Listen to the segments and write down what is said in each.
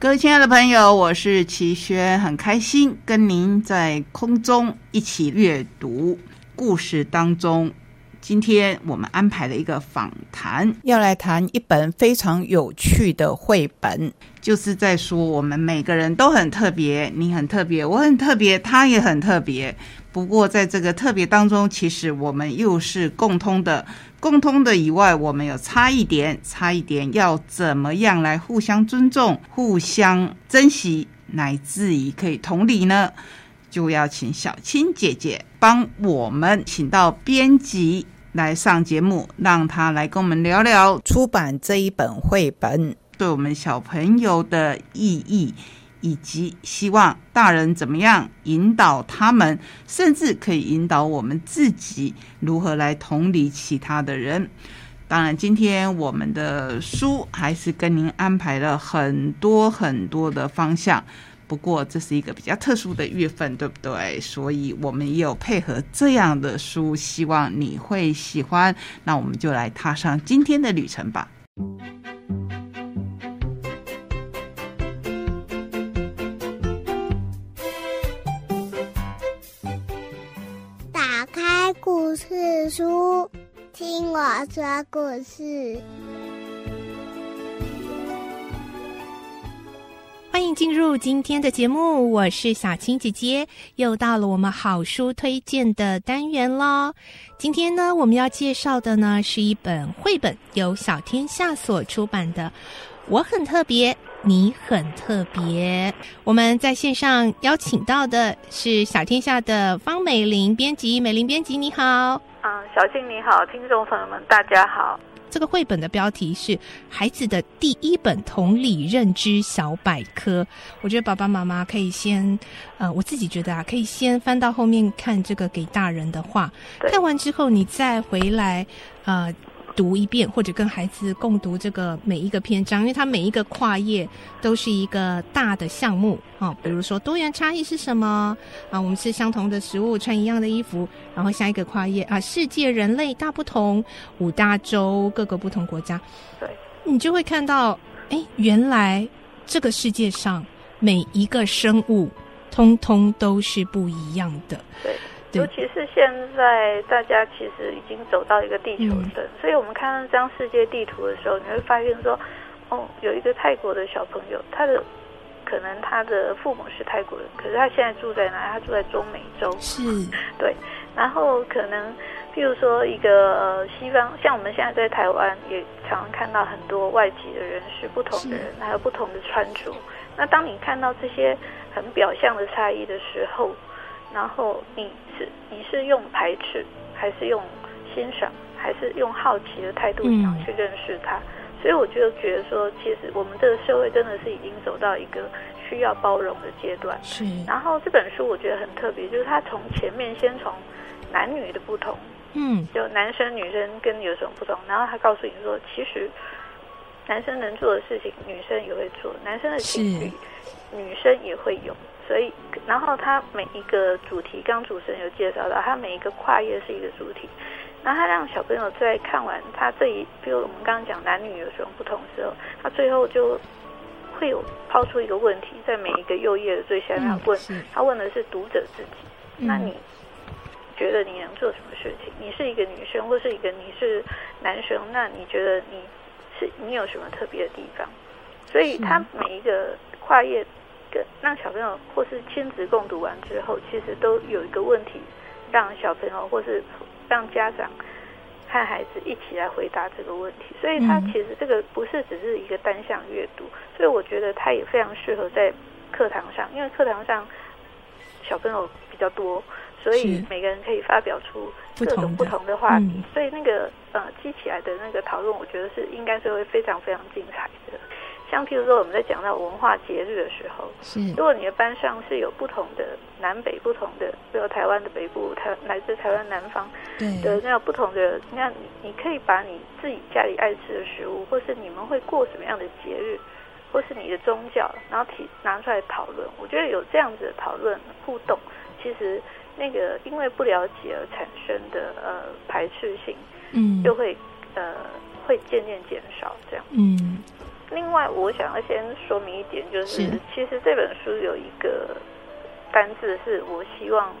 各位亲爱的朋友，我是齐轩，很开心跟您在空中一起阅读故事当中。今天我们安排了一个访谈，要来谈一本非常有趣的绘本，就是在说我们每个人都很特别，你很特别，我很特别，他也很特别。不过在这个特别当中，其实我们又是共通的。共通的以外，我们有差一点，差一点要怎么样来互相尊重、互相珍惜，乃至于可以同理呢？就要请小青姐姐帮我们请到编辑来上节目，让他来跟我们聊聊出版这一本绘本对我们小朋友的意义，以及希望大人怎么样引导他们，甚至可以引导我们自己如何来同理其他的人。当然，今天我们的书还是跟您安排了很多很多的方向。不过这是一个比较特殊的月份，对不对？所以我们也有配合这样的书，希望你会喜欢。那我们就来踏上今天的旅程吧。打开故事书，听我说故事。进入今天的节目，我是小青姐姐，又到了我们好书推荐的单元喽。今天呢，我们要介绍的呢是一本绘本，由小天下所出版的《我很特别，你很特别》。我们在线上邀请到的是小天下的方美玲编辑，美玲编辑你好。啊，小青你好，听众朋友们大家好。这个绘本的标题是《孩子的第一本同理认知小百科》。我觉得爸爸妈妈可以先，呃，我自己觉得啊，可以先翻到后面看这个给大人的话，看完之后你再回来，呃。读一遍，或者跟孩子共读这个每一个篇章，因为它每一个跨页都是一个大的项目啊。比如说多元差异是什么啊？我们吃相同的食物，穿一样的衣服。然后下一个跨页啊，世界人类大不同，五大洲各个不同国家。对，你就会看到，哎，原来这个世界上每一个生物，通通都是不一样的。对。尤其是现在，大家其实已经走到一个地球村，所以我们看到这张世界地图的时候，你会发现说，哦，有一个泰国的小朋友，他的可能他的父母是泰国人，可是他现在住在哪？他住在中美洲。是，对。然后可能，譬如说一个呃西方，像我们现在在台湾，也常常看到很多外籍的人是，不同的人，还有不同的穿着。那当你看到这些很表象的差异的时候，然后你是你是用排斥，还是用欣赏，还是用好奇的态度想去认识他？所以我就觉得说，其实我们这个社会真的是已经走到一个需要包容的阶段。是。然后这本书我觉得很特别，就是他从前面先从男女的不同，嗯，就男生女生跟有什么不同，然后他告诉你说，其实男生能做的事情，女生也会做；男生的情绪，女生也会有。所以，然后他每一个主题，刚主持人有介绍到，他每一个跨页是一个主题，然后他让小朋友在看完他这一，比如我们刚刚讲男女有什么不同的时候，他最后就会有抛出一个问题，在每一个右页的最下面问，他问的是读者自己，那你觉得你能做什么事情？你是一个女生，或是一个你是男生，那你觉得你是你有什么特别的地方？所以他每一个跨页。让小朋友或是亲子共读完之后，其实都有一个问题，让小朋友或是让家长和孩子一起来回答这个问题。所以，他其实这个不是只是一个单向阅读，所以我觉得他也非常适合在课堂上，因为课堂上小朋友比较多，所以每个人可以发表出各种不同的话题，所以那个呃，记起来的那个讨论，我觉得是应该是会非常非常精彩的。像譬如说我们在讲到文化节日的时候，是如果你的班上是有不同的南北不同的，比如台湾的北部，台来自台湾南方对的那样不同的，那你你可以把你自己家里爱吃的食物，或是你们会过什么样的节日，或是你的宗教，然后提拿出来讨论。我觉得有这样子的讨论互动，其实那个因为不了解而产生的呃排斥性，嗯就会呃会渐渐减少这样。嗯另外，我想要先说明一点，就是是。其实这本书有一个单字，是我希望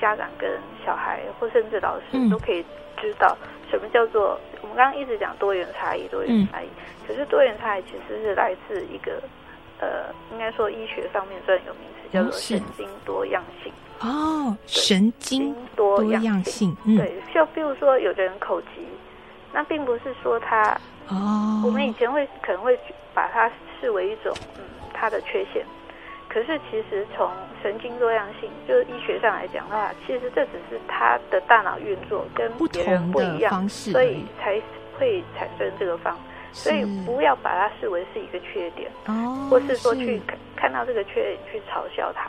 家长跟小孩或甚至老师嗯。都可以知道什么叫做。我们刚刚一直讲多元差异，多元嗯差异，可是多元差异其实是来自一个呃，应该说医学上面专有名词叫做神经多样性。哦，神经多多样性，嗯，对，就比如说有的人口疾，那并不是说他哦，我们以前会可能会把它视为一种嗯它的缺陷，可是其实从神经多样性，就是医学上来讲的话，其实这只是他的大脑运作跟不别人同不一样，方式。所以才会产生这个方。所以不要把它视为是一个缺点，哦，或是说去看看到这个缺点去嘲笑它，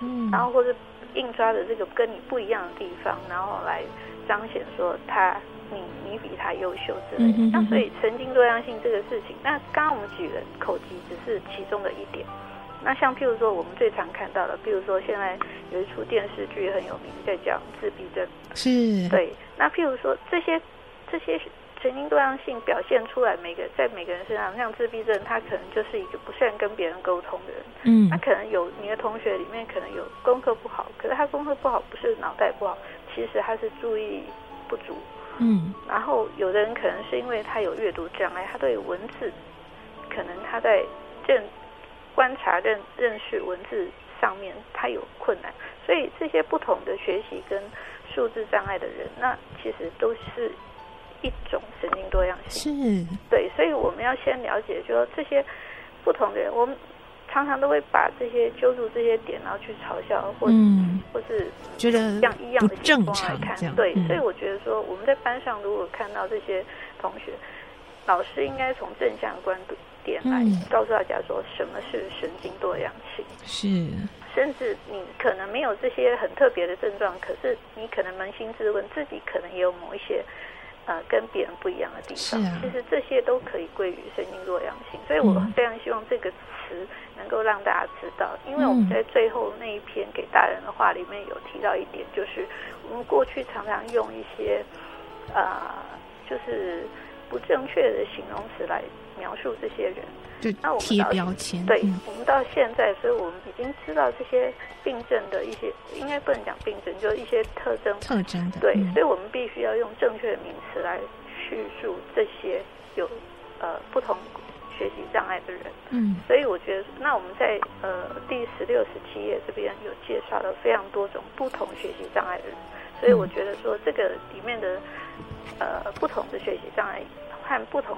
嗯，然后或是硬抓着这个跟你不一样的地方，然后来彰显说他你你比他优秀之类的。嗯那所以神经多样性这个事情，那刚刚我们举的口疾只是其中的一点。那像譬如说我们最常看到的，譬如说现在有一出电视剧很有名，在讲自闭症。是，对，那譬如说这些这些神经多样性表现出来，每个在每个人身上，像自闭症，他可能就是一个不善跟别人沟通的人。嗯他可能有你的同学里面可能有功课不好，可是他功课不好不是脑袋不好，其实他是注意不足。嗯然后有的人可能是因为他有阅读障碍，他对文字可能他在认观察认认识文字上面他有困难，所以这些不同的学习跟数字障碍的人，那其实都是一种神经多样性。是，对，所以我们要先了解，就说这些不同的人，我们常常都会把这些揪住这些点，然后去嘲笑，或者、嗯，或是觉得像异样的眼正光来看常这样，。对，嗯。所以我觉得说我们在班上如果看到这些同学，老师应该从正向的观点来嗯。告诉大家说什么是神经多样性。是，甚至你可能没有这些很特别的症状，可是你可能扪心自问，自己可能也有某一些呃跟别人不一样的地方。其实这些都可以归于神经弱阳性，所以我嗯非常希望这个词能够让大家知道，因为我们嗯在最后那一篇给大人的话里面有提到一点，就是我们过去常常用一些呃就是不正确的形容词来描述这些人。就那我们贴到标签，对嗯，我们到现在，所以我们已经知道这些病症的一些，应该不能讲病症，就是一些特征。特征的，对，嗯所以我们必须要用正确的名词来叙述这些有呃不同学习障碍的人。嗯所以我觉得，那我们在呃第十六、十七页这边有介绍了非常多种不同学习障碍的人，所以我觉得说这个里面的呃不同的学习障碍和不同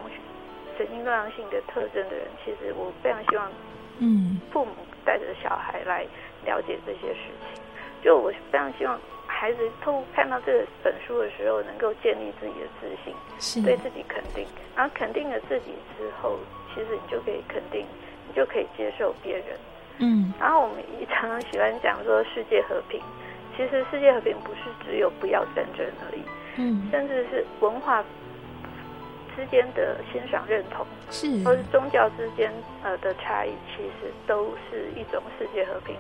神经多样性的特征的人，其实我非常希望嗯父母带着小孩来了解这些事情。就我非常希望孩子透过看到这本书的时候，能够建立自己的自信，是，对自己肯定，然后肯定了自己之后，其实你就可以肯定，你就可以接受别人。嗯然后我们也常常喜欢讲说世界和平，其实世界和平不是只有不要战争而已，嗯甚至是文化之间的欣赏认同。是，或是宗教之间呃的差异，其实都是一种世界和平，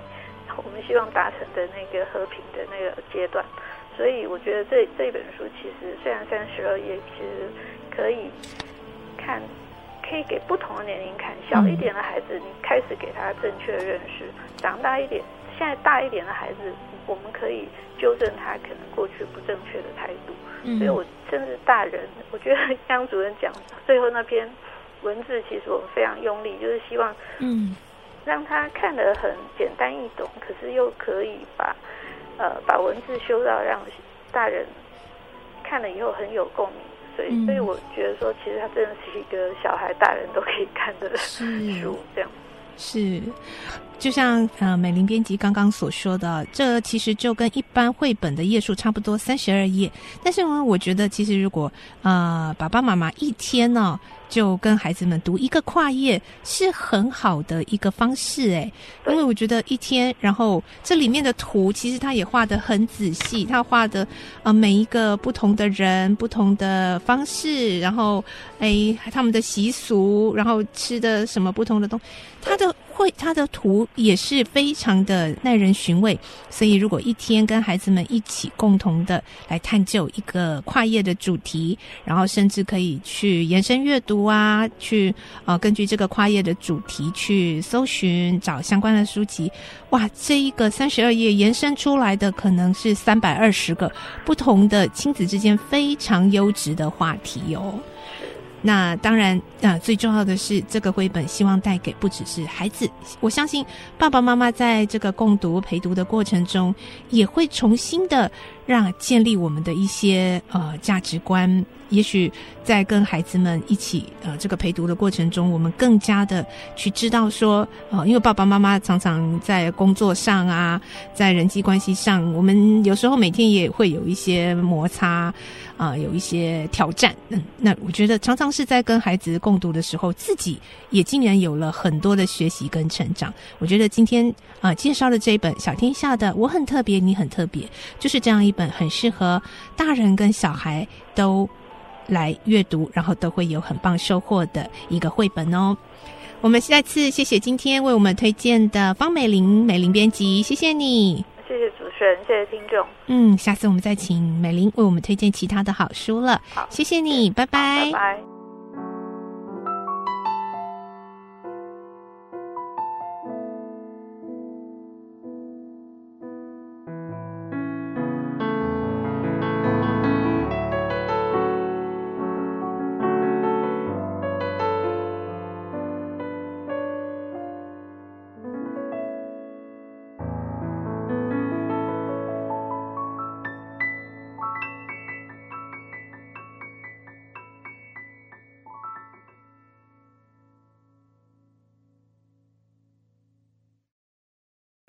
我们希望达成的那个和平的那个阶段。所以我觉得这这本书其实虽然三十二页，其实可以看，可以给不同的年龄看。小一点的孩子，你开始给他正确的认识；长大一点，现在大一点的孩子，我们可以纠正他可能过去不正确的态度。嗯所以我甚至大人，我觉得 刚主任讲最后那篇文字，其实我们非常用力，就是希望嗯让他看得很简单易懂，可是又可以把呃把文字修到让大人看了以后很有共鸣。所以，嗯所以我觉得说，其实它真的是一个小孩、大人都可以看的书，这样。是。就像呃美玲编辑刚刚所说的，这其实就跟一般绘本的页数差不多，三十二页。但是呢，我觉得其实如果呃爸爸妈妈一天呢。就跟孩子们读一个跨页是很好的一个方式，哎，因为我觉得一天，然后这里面的图其实他也画的很仔细，他画的呃每一个不同的人、不同的方式，然后哎他们的习俗，然后吃的什么不同的东，他的会他的图也是非常的耐人寻味。所以如果一天跟孩子们一起共同的来探究一个跨页的主题，然后甚至可以去延伸阅读。啊，去啊，根据这个跨页的主题去搜寻找相关的书籍，哇，这一个三十二页延伸出来的可能是三百二十个不同的亲子之间非常优质的话题哦。那当然啊，最重要的是这个绘本希望带给不只是孩子，我相信爸爸妈妈在这个共读陪读的过程中，也会重新的让建立我们的一些呃价值观。也许在跟孩子们一起呃这个陪读的过程中，我们更加的去知道说，呃，因为爸爸妈妈常常在工作上啊，在人际关系上，我们有时候每天也会有一些摩擦。啊，有一些挑战。嗯，那我觉得常常是在跟孩子共读的时候，自己也竟然有了很多的学习跟成长。我觉得今天啊介绍的这一本《小天下的我很特别，你很特别》，就是这样一本很适合大人跟小孩都来阅读，然后都会有很棒收获的一个绘本哦。我们再次谢谢今天为我们推荐的方美玲美玲编辑，谢谢你。谢谢主持人，谢谢听众。嗯，下次我们再请美玲为我们推荐其他的好书了。好，谢谢你，拜拜。拜拜。